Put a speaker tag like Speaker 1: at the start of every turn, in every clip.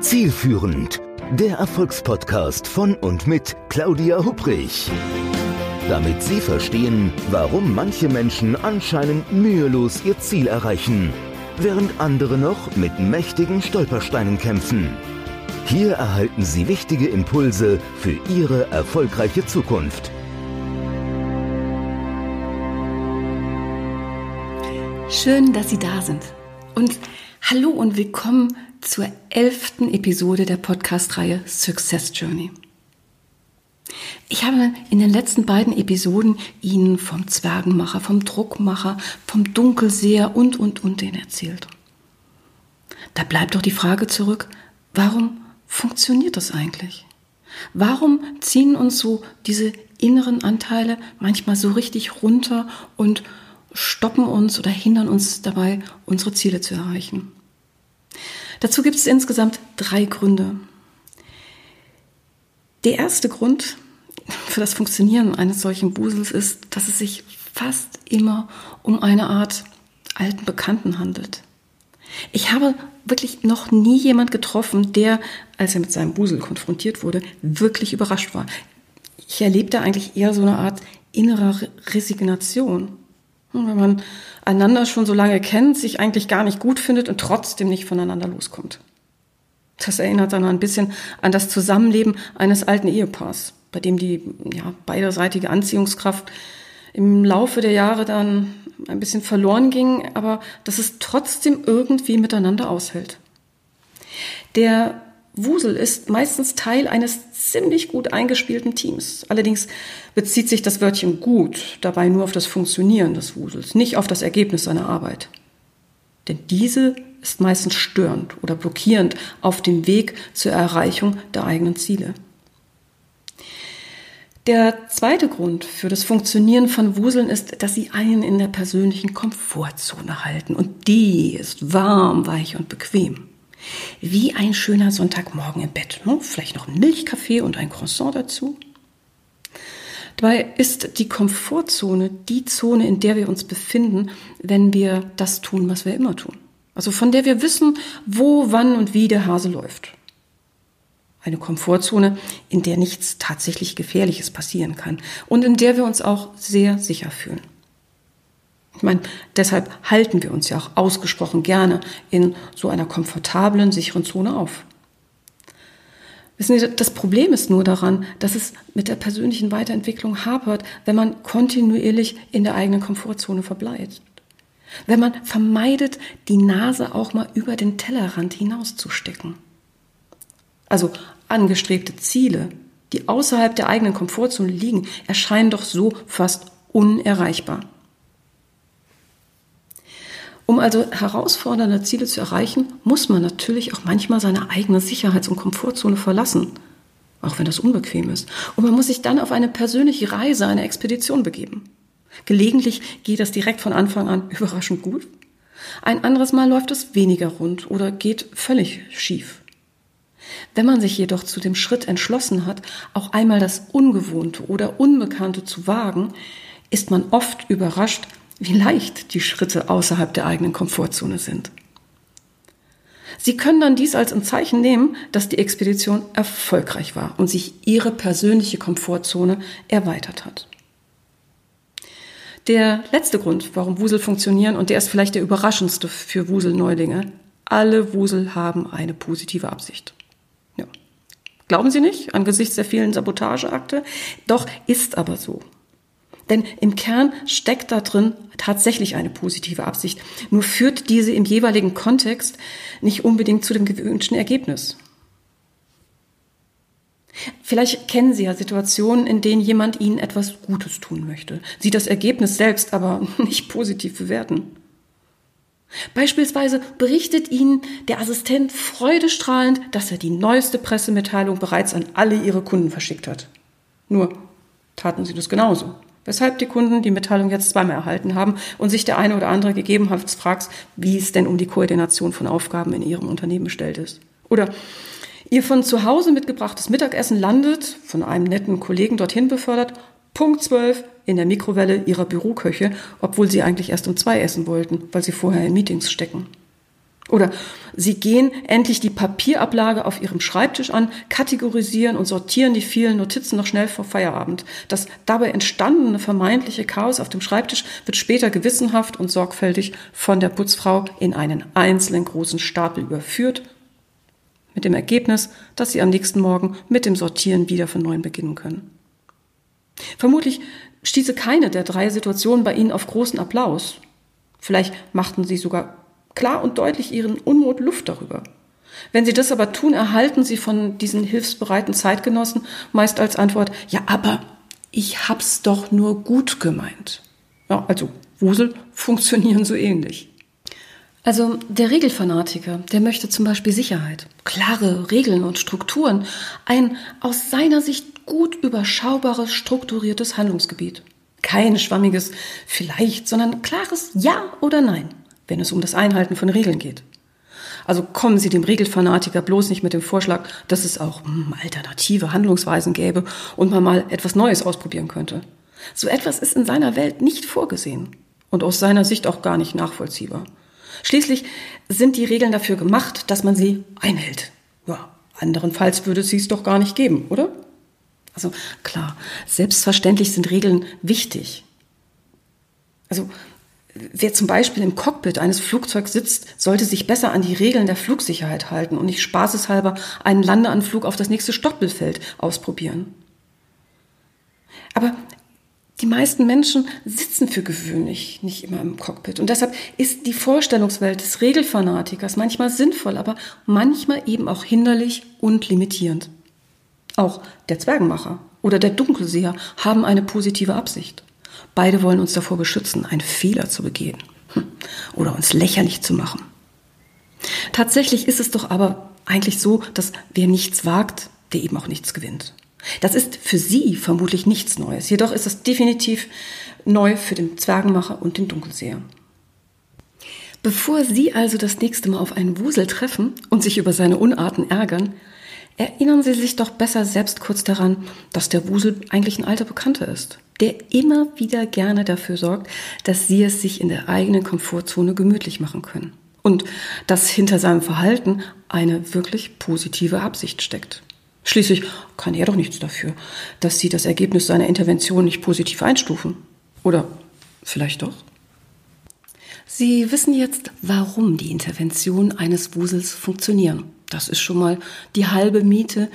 Speaker 1: Zielführend, der Erfolgspodcast von und mit Claudia Hubrich. Damit Sie verstehen, warum manche Menschen anscheinend mühelos ihr Ziel erreichen, während andere noch mit mächtigen Stolpersteinen kämpfen. Hier erhalten Sie wichtige Impulse für Ihre erfolgreiche Zukunft.
Speaker 2: Schön, dass Sie da sind. Und hallo und willkommen zur elften Episode der Podcast-Reihe Success Journey. Ich habe in den letzten beiden Episoden Ihnen vom Zwergenmacher, vom Druckmacher, vom Dunkelseher und, und, und den erzählt. Da bleibt doch die Frage zurück, warum funktioniert das eigentlich? Warum ziehen uns so diese inneren Anteile manchmal so richtig runter und stoppen uns oder hindern uns dabei, unsere Ziele zu erreichen? Dazu gibt es insgesamt drei Gründe. Der erste Grund für das Funktionieren eines solchen Busels ist, dass es sich fast immer um eine Art alten Bekannten handelt. Ich habe wirklich noch nie jemand getroffen, der, als er mit seinem Busel konfrontiert wurde, wirklich überrascht war. Ich erlebte eigentlich eher so eine Art innerer Resignation. Wenn man einander schon so lange kennt, sich eigentlich gar nicht gut findet und trotzdem nicht voneinander loskommt. Das erinnert dann ein bisschen an das Zusammenleben eines alten Ehepaars, bei dem die ja, beiderseitige Anziehungskraft im Laufe der Jahre dann ein bisschen verloren ging, aber dass es trotzdem irgendwie miteinander aushält. Der Wusel ist meistens Teil eines ziemlich gut eingespielten Teams. Allerdings bezieht sich das Wörtchen gut dabei nur auf das Funktionieren des Wusels, nicht auf das Ergebnis seiner Arbeit. Denn diese ist meistens störend oder blockierend auf dem Weg zur Erreichung der eigenen Ziele. Der zweite Grund für das Funktionieren von Wuseln ist, dass sie einen in der persönlichen Komfortzone halten. Und die ist warm, weich und bequem. Wie ein schöner Sonntagmorgen im Bett. Ne? Vielleicht noch ein Milchkaffee und ein Croissant dazu. Dabei ist die Komfortzone die Zone, in der wir uns befinden, wenn wir das tun, was wir immer tun. Also von der wir wissen, wo, wann und wie der Hase läuft. Eine Komfortzone, in der nichts tatsächlich Gefährliches passieren kann und in der wir uns auch sehr sicher fühlen. Ich meine, deshalb halten wir uns ja auch ausgesprochen gerne in so einer komfortablen, sicheren Zone auf. Wissen Sie, das Problem ist nur daran, dass es mit der persönlichen Weiterentwicklung hapert, wenn man kontinuierlich in der eigenen Komfortzone verbleibt. Wenn man vermeidet, die Nase auch mal über den Tellerrand hinauszustecken. Also angestrebte Ziele, die außerhalb der eigenen Komfortzone liegen, erscheinen doch so fast unerreichbar. Um also herausfordernde Ziele zu erreichen, muss man natürlich auch manchmal seine eigene Sicherheits- und Komfortzone verlassen, auch wenn das unbequem ist. Und man muss sich dann auf eine persönliche Reise, eine Expedition begeben. Gelegentlich geht das direkt von Anfang an überraschend gut. Ein anderes Mal läuft es weniger rund oder geht völlig schief. Wenn man sich jedoch zu dem Schritt entschlossen hat, auch einmal das Ungewohnte oder Unbekannte zu wagen, ist man oft überrascht, wie leicht die Schritte außerhalb der eigenen Komfortzone sind. Sie können dann dies als ein Zeichen nehmen, dass die Expedition erfolgreich war und sich Ihre persönliche Komfortzone erweitert hat. Der letzte Grund, warum Wusel funktionieren, und der ist vielleicht der überraschendste für Wusel-Neulinge, alle Wusel haben eine positive Absicht. Ja. Glauben Sie nicht angesichts der vielen Sabotageakte? Doch ist aber so. Denn im Kern steckt da drin tatsächlich eine positive Absicht. Nur führt diese im jeweiligen Kontext nicht unbedingt zu dem gewünschten Ergebnis. Vielleicht kennen Sie ja Situationen, in denen jemand Ihnen etwas Gutes tun möchte, Sie das Ergebnis selbst aber nicht positiv bewerten. Beispielsweise berichtet Ihnen der Assistent freudestrahlend, dass er die neueste Pressemitteilung bereits an alle Ihre Kunden verschickt hat. Nur taten Sie das genauso. Weshalb die Kunden die Mitteilung jetzt zweimal erhalten haben und sich der eine oder andere gegebenenfalls fragt, wie es denn um die Koordination von Aufgaben in ihrem Unternehmen bestellt ist. Oder ihr von zu Hause mitgebrachtes Mittagessen landet, von einem netten Kollegen dorthin befördert, Punkt 12 in der Mikrowelle ihrer Büroköche, obwohl sie eigentlich erst um zwei essen wollten, weil sie vorher in Meetings stecken. Oder Sie gehen endlich die Papierablage auf Ihrem Schreibtisch an, kategorisieren und sortieren die vielen Notizen noch schnell vor Feierabend. Das dabei entstandene vermeintliche Chaos auf dem Schreibtisch wird später gewissenhaft und sorgfältig von der Putzfrau in einen einzelnen großen Stapel überführt, mit dem Ergebnis, dass Sie am nächsten Morgen mit dem Sortieren wieder von neuem beginnen können. Vermutlich stieße keine der drei Situationen bei Ihnen auf großen Applaus. Vielleicht machten Sie sogar klar und deutlich ihren Unmut Luft darüber. Wenn sie das aber tun, erhalten sie von diesen hilfsbereiten Zeitgenossen meist als Antwort, ja, aber ich hab's doch nur gut gemeint. Ja, also Wusel funktionieren so ähnlich. Also der Regelfanatiker, der möchte zum Beispiel Sicherheit, klare Regeln und Strukturen, ein aus seiner Sicht gut überschaubares, strukturiertes Handlungsgebiet. Kein schwammiges vielleicht, sondern klares Ja oder Nein wenn es um das Einhalten von Regeln geht. Also kommen Sie dem Regelfanatiker bloß nicht mit dem Vorschlag, dass es auch hm, alternative Handlungsweisen gäbe und man mal etwas Neues ausprobieren könnte. So etwas ist in seiner Welt nicht vorgesehen und aus seiner Sicht auch gar nicht nachvollziehbar. Schließlich sind die Regeln dafür gemacht, dass man sie einhält. Ja, anderenfalls würde es sie doch gar nicht geben, oder? Also klar, selbstverständlich sind Regeln wichtig. Also Wer zum Beispiel im Cockpit eines Flugzeugs sitzt, sollte sich besser an die Regeln der Flugsicherheit halten und nicht spaßeshalber einen Landeanflug auf das nächste Stoppelfeld ausprobieren. Aber die meisten Menschen sitzen für gewöhnlich nicht immer im Cockpit. Und deshalb ist die Vorstellungswelt des Regelfanatikers manchmal sinnvoll, aber manchmal eben auch hinderlich und limitierend. Auch der Zwergenmacher oder der Dunkelseher haben eine positive Absicht. Beide wollen uns davor beschützen, einen Fehler zu begehen hm. oder uns lächerlich zu machen. Tatsächlich ist es doch aber eigentlich so, dass wer nichts wagt, der eben auch nichts gewinnt. Das ist für Sie vermutlich nichts Neues. Jedoch ist es definitiv neu für den Zwergenmacher und den Dunkelseher. Bevor Sie also das nächste Mal auf einen Wusel treffen und sich über seine Unarten ärgern, erinnern Sie sich doch besser selbst kurz daran, dass der Wusel eigentlich ein alter Bekannter ist der immer wieder gerne dafür sorgt, dass sie es sich in der eigenen Komfortzone gemütlich machen können. Und dass hinter seinem Verhalten eine wirklich positive Absicht steckt. Schließlich kann er doch nichts dafür, dass sie das Ergebnis seiner Intervention nicht positiv einstufen. Oder vielleicht doch? Sie wissen jetzt, warum die Intervention eines Wusels funktionieren. Das ist schon mal die halbe Miete,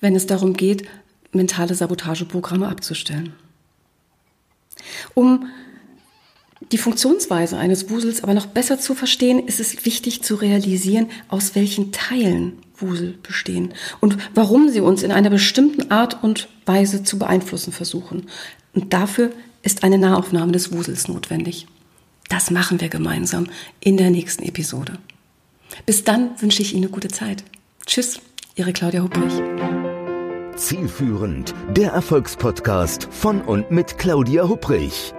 Speaker 2: wenn es darum geht, mentale Sabotageprogramme abzustellen. Um die Funktionsweise eines Wusels aber noch besser zu verstehen, ist es wichtig zu realisieren, aus welchen Teilen Wusel bestehen und warum sie uns in einer bestimmten Art und Weise zu beeinflussen versuchen. Und dafür ist eine Nahaufnahme des Wusels notwendig. Das machen wir gemeinsam in der nächsten Episode. Bis dann wünsche ich Ihnen eine gute Zeit. Tschüss, Ihre Claudia Hupprich.
Speaker 1: Zielführend, der Erfolgspodcast von und mit Claudia Hupprich.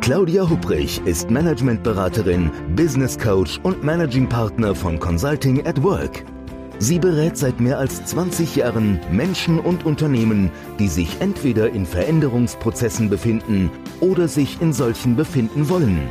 Speaker 1: Claudia Hupprich ist Managementberaterin, Business Coach und Managing Partner von Consulting at Work. Sie berät seit mehr als 20 Jahren Menschen und Unternehmen, die sich entweder in Veränderungsprozessen befinden oder sich in solchen befinden wollen.